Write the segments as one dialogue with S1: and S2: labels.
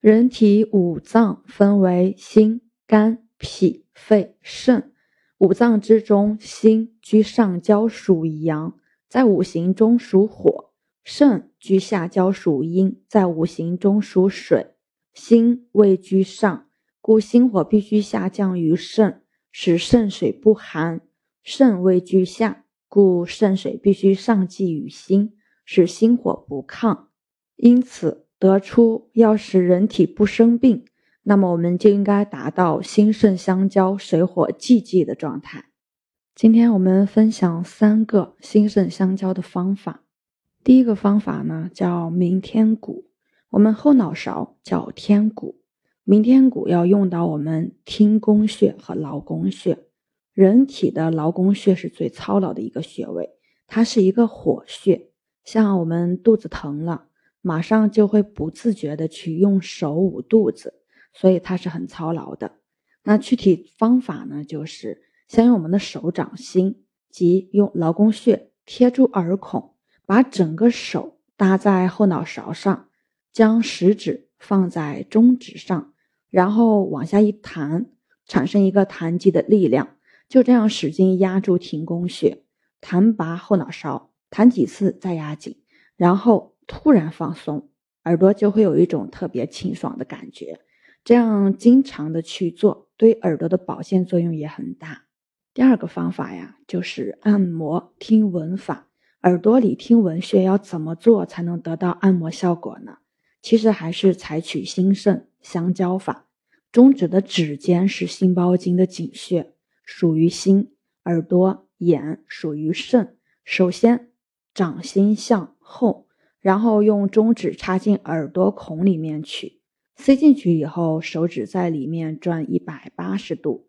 S1: 人体五脏分为心、肝、脾、肺、肾。五脏之中，心居上焦，属阳，在五行中属火；肾居下焦，属阴，在五行中属水。心位居上，故心火必须下降于肾，使肾水不寒；肾位居下，故肾水必须上济于心，使心火不亢。因此得出，要使人体不生病。那么我们就应该达到心肾相交、水火既济的状态。今天我们分享三个心肾相交的方法。第一个方法呢叫明天鼓，我们后脑勺叫天鼓，明天鼓要用到我们听宫穴和劳宫穴。人体的劳宫穴是最操劳的一个穴位，它是一个火穴，像我们肚子疼了，马上就会不自觉的去用手捂肚子。所以它是很操劳的。那具体方法呢，就是先用我们的手掌心，即用劳宫穴贴住耳孔，把整个手搭在后脑勺上，将食指放在中指上，然后往下一弹，产生一个弹击的力量。就这样使劲压住庭宫穴，弹拔后脑勺，弹几次再压紧，然后突然放松，耳朵就会有一种特别清爽的感觉。这样经常的去做，对耳朵的保健作用也很大。第二个方法呀，就是按摩听闻法。耳朵里听闻穴要怎么做才能得到按摩效果呢？其实还是采取心肾相交法。中指的指尖是心包经的井穴，属于心；耳朵、眼属于肾。首先，掌心向后，然后用中指插进耳朵孔里面去。塞进去以后，手指在里面转一百八十度，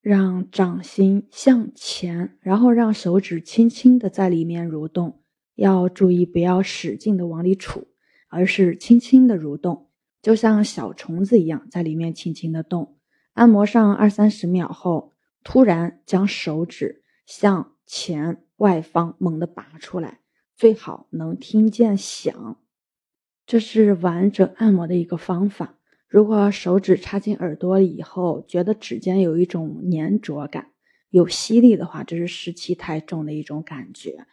S1: 让掌心向前，然后让手指轻轻的在里面蠕动。要注意不要使劲的往里杵，而是轻轻的蠕动，就像小虫子一样在里面轻轻的动。按摩上二三十秒后，突然将手指向前外方猛地拔出来，最好能听见响。这是完整按摩的一个方法。如果手指插进耳朵以后，觉得指尖有一种粘着感、有吸力的话，这是湿气太重的一种感觉。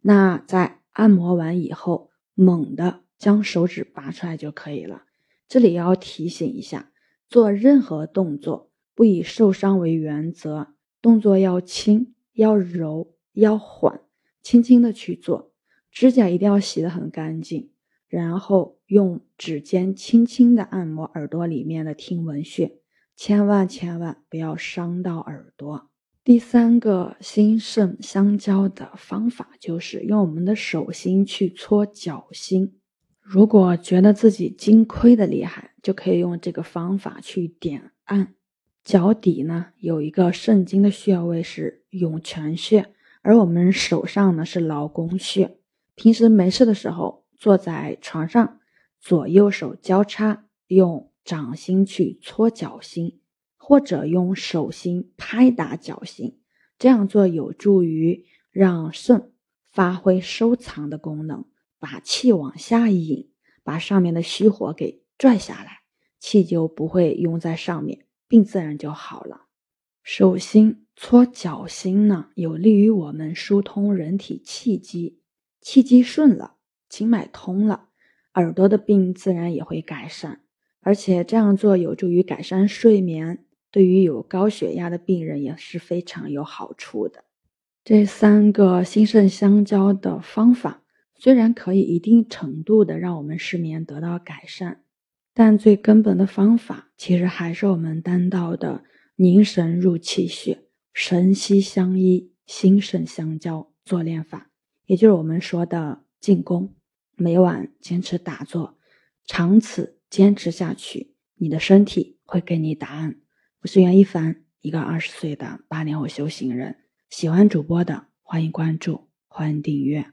S1: 那在按摩完以后，猛地将手指拔出来就可以了。这里要提醒一下，做任何动作不以受伤为原则，动作要轻、要柔、要缓，轻轻的去做，指甲一定要洗得很干净。然后用指尖轻轻的按摩耳朵里面的听闻穴，千万千万不要伤到耳朵。第三个心肾相交的方法就是用我们的手心去搓脚心。如果觉得自己筋亏的厉害，就可以用这个方法去点按脚底呢。有一个肾经的穴位是涌泉穴，而我们手上呢是劳宫穴。平时没事的时候。坐在床上，左右手交叉，用掌心去搓脚心，或者用手心拍打脚心。这样做有助于让肾发挥收藏的功能，把气往下引，把上面的虚火给拽下来，气就不会拥在上面，病自然就好了。手心搓脚心呢，有利于我们疏通人体气机，气机顺了。经脉通了，耳朵的病自然也会改善，而且这样做有助于改善睡眠，对于有高血压的病人也是非常有好处的。这三个心肾相交的方法，虽然可以一定程度的让我们失眠得到改善，但最根本的方法其实还是我们单道的凝神入气血，神息相依，心肾相交做练法，也就是我们说的进攻。每晚坚持打坐，长此坚持下去，你的身体会给你答案。我是袁一凡，一个二十岁的八零后修行人。喜欢主播的，欢迎关注，欢迎订阅。